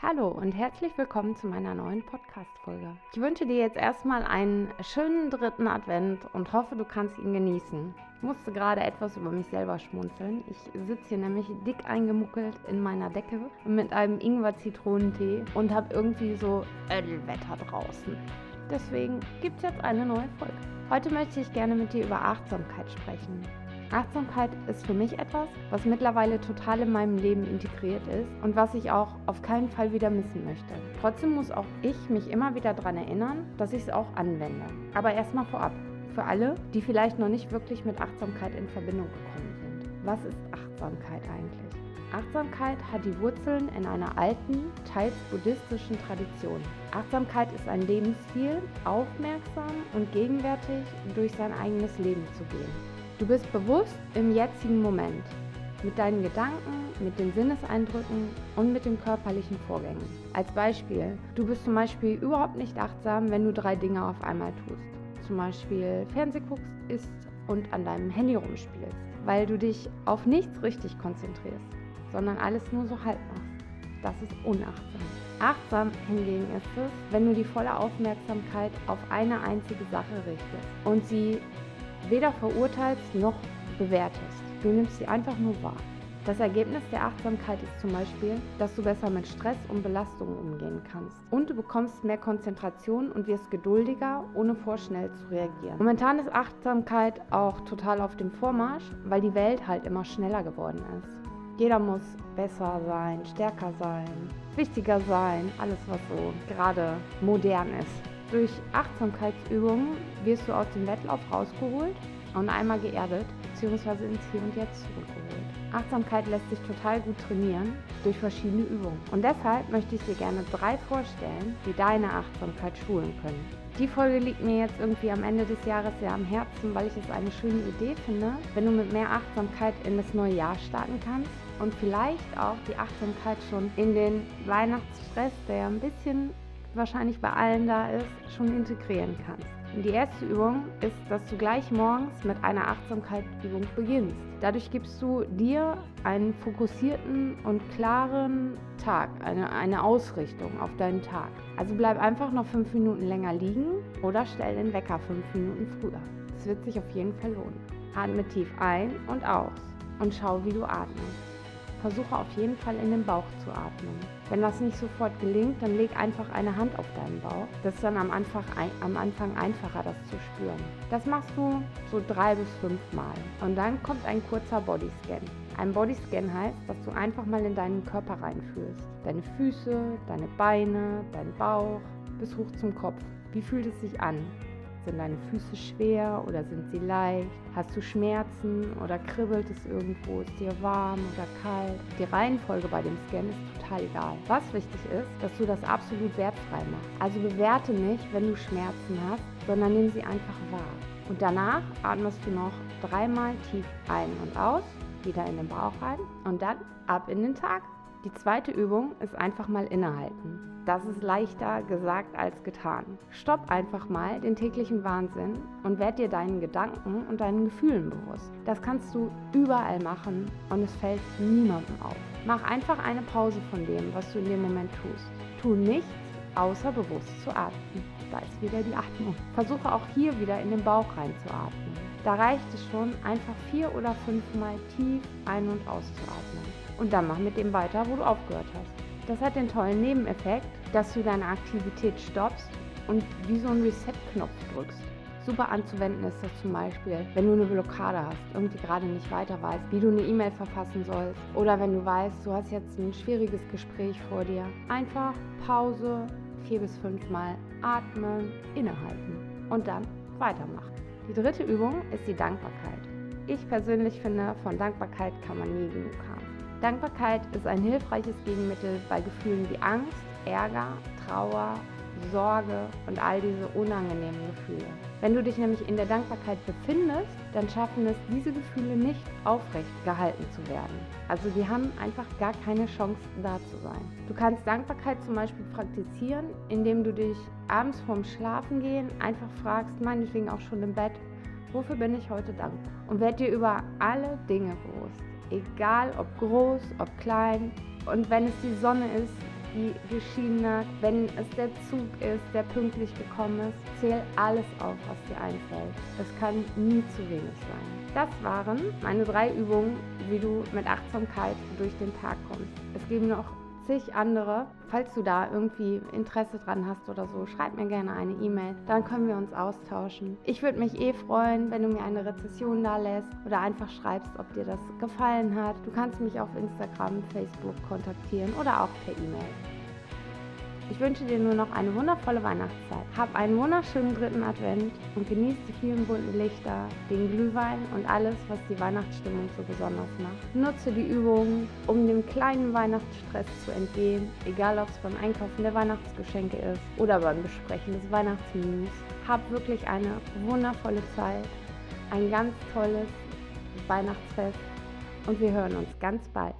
Hallo und herzlich willkommen zu meiner neuen Podcast-Folge. Ich wünsche dir jetzt erstmal einen schönen dritten Advent und hoffe, du kannst ihn genießen. Ich musste gerade etwas über mich selber schmunzeln. Ich sitze hier nämlich dick eingemuckelt in meiner Decke mit einem Ingwer-Zitronentee und habe irgendwie so Ödelwetter draußen. Deswegen gibt es jetzt eine neue Folge. Heute möchte ich gerne mit dir über Achtsamkeit sprechen. Achtsamkeit ist für mich etwas, was mittlerweile total in meinem Leben integriert ist und was ich auch auf keinen Fall wieder missen möchte. Trotzdem muss auch ich mich immer wieder daran erinnern, dass ich es auch anwende. Aber erstmal vorab, für alle, die vielleicht noch nicht wirklich mit Achtsamkeit in Verbindung gekommen sind. Was ist Achtsamkeit eigentlich? Achtsamkeit hat die Wurzeln in einer alten, teils buddhistischen Tradition. Achtsamkeit ist ein Lebensstil, aufmerksam und gegenwärtig durch sein eigenes Leben zu gehen. Du bist bewusst im jetzigen Moment mit deinen Gedanken, mit den Sinneseindrücken und mit den körperlichen Vorgängen. Als Beispiel, du bist zum Beispiel überhaupt nicht achtsam, wenn du drei Dinge auf einmal tust. Zum Beispiel Fernseh guckst, isst und an deinem Handy rumspielst, weil du dich auf nichts richtig konzentrierst, sondern alles nur so halb machst. Das ist unachtsam. Achtsam hingegen ist es, wenn du die volle Aufmerksamkeit auf eine einzige Sache richtest und sie weder verurteilst noch bewertest. Du nimmst sie einfach nur wahr. Das Ergebnis der Achtsamkeit ist zum Beispiel, dass du besser mit Stress und Belastungen umgehen kannst. Und du bekommst mehr Konzentration und wirst geduldiger, ohne vorschnell zu reagieren. Momentan ist Achtsamkeit auch total auf dem Vormarsch, weil die Welt halt immer schneller geworden ist. Jeder muss besser sein, stärker sein, wichtiger sein, alles was so gerade modern ist. Durch Achtsamkeitsübungen wirst du aus dem Wettlauf rausgeholt und einmal geerdet bzw. ins Hier und Jetzt zurückgeholt. Achtsamkeit lässt sich total gut trainieren durch verschiedene Übungen. Und deshalb möchte ich dir gerne drei vorstellen, die deine Achtsamkeit schulen können. Die Folge liegt mir jetzt irgendwie am Ende des Jahres sehr am Herzen, weil ich es eine schöne Idee finde, wenn du mit mehr Achtsamkeit in das neue Jahr starten kannst und vielleicht auch die Achtsamkeit schon in den Weihnachtsstress, der ein bisschen wahrscheinlich bei allen da ist, schon integrieren kannst. Die erste Übung ist, dass du gleich morgens mit einer Achtsamkeitsübung beginnst. Dadurch gibst du dir einen fokussierten und klaren Tag, eine, eine Ausrichtung auf deinen Tag. Also bleib einfach noch fünf Minuten länger liegen oder stell den Wecker fünf Minuten früher. Es wird sich auf jeden Fall lohnen. Atme tief ein und aus und schau, wie du atmest. Versuche auf jeden Fall in den Bauch zu atmen. Wenn das nicht sofort gelingt, dann leg einfach eine Hand auf deinen Bauch. Das ist dann am Anfang, am Anfang einfacher, das zu spüren. Das machst du so drei bis fünf Mal. Und dann kommt ein kurzer Bodyscan. Ein Bodyscan heißt, dass du einfach mal in deinen Körper reinfühlst. Deine Füße, deine Beine, dein Bauch bis hoch zum Kopf. Wie fühlt es sich an? Sind deine Füße schwer oder sind sie leicht? Hast du Schmerzen oder kribbelt es irgendwo? Ist dir warm oder kalt? Die Reihenfolge bei dem Scan ist total egal. Was wichtig ist, dass du das absolut wertfrei machst. Also bewerte nicht, wenn du Schmerzen hast, sondern nimm sie einfach wahr. Und danach atmest du noch dreimal tief ein und aus, wieder in den Bauch rein und dann ab in den Tag. Die zweite Übung ist einfach mal innehalten. Das ist leichter gesagt als getan. Stopp einfach mal den täglichen Wahnsinn und werd dir deinen Gedanken und deinen Gefühlen bewusst. Das kannst du überall machen und es fällt niemandem auf. Mach einfach eine Pause von dem, was du in dem Moment tust. Tu nichts, außer bewusst zu atmen. Da ist wieder die Atmung. Versuche auch hier wieder in den Bauch reinzuatmen. Da reicht es schon, einfach vier oder fünfmal tief ein- und auszuatmen und dann mach mit dem weiter, wo du aufgehört hast. Das hat den tollen Nebeneffekt, dass du deine Aktivität stoppst und wie so einen Reset-Knopf drückst. Super anzuwenden ist das zum Beispiel, wenn du eine Blockade hast, irgendwie gerade nicht weiter weißt, wie du eine E-Mail verfassen sollst oder wenn du weißt, du hast jetzt ein schwieriges Gespräch vor dir. Einfach Pause, vier bis fünf Mal atmen, innehalten und dann weitermachen. Die dritte Übung ist die Dankbarkeit. Ich persönlich finde, von Dankbarkeit kann man nie genug haben. Dankbarkeit ist ein hilfreiches Gegenmittel bei Gefühlen wie Angst, Ärger, Trauer, Sorge und all diese unangenehmen Gefühle. Wenn du dich nämlich in der Dankbarkeit befindest, dann schaffen es diese Gefühle nicht aufrecht gehalten zu werden. Also die haben einfach gar keine Chance da zu sein. Du kannst Dankbarkeit zum Beispiel praktizieren, indem du dich abends vorm Schlafengehen einfach fragst, meinetwegen auch schon im Bett, wofür bin ich heute dankbar? Und werd dir über alle Dinge bewusst egal ob groß, ob klein. Und wenn es die Sonne ist, die geschiedene, wenn es der Zug ist, der pünktlich gekommen ist. Zähl alles auf, was dir einfällt. Es kann nie zu wenig sein. Das waren meine drei Übungen, wie du mit Achtsamkeit durch den Tag kommst. Es geben noch zig andere. Falls du da irgendwie Interesse dran hast oder so, schreib mir gerne eine E-Mail. Dann können wir uns austauschen. Ich würde mich eh freuen, wenn du mir eine Rezession da lässt oder einfach schreibst, ob dir das gefallen hat. Du kannst mich auf Instagram, Facebook kontaktieren oder auch per E-Mail. Ich wünsche dir nur noch eine wundervolle Weihnachtszeit. Hab einen wunderschönen dritten Advent und genieß die vielen bunten Lichter, den Glühwein und alles, was die Weihnachtsstimmung so besonders macht. Nutze die Übungen, um dem kleinen Weihnachtsstress zu entgehen, egal ob es beim Einkaufen der Weihnachtsgeschenke ist oder beim Besprechen des Weihnachtsmenüs. Hab wirklich eine wundervolle Zeit, ein ganz tolles Weihnachtsfest und wir hören uns ganz bald.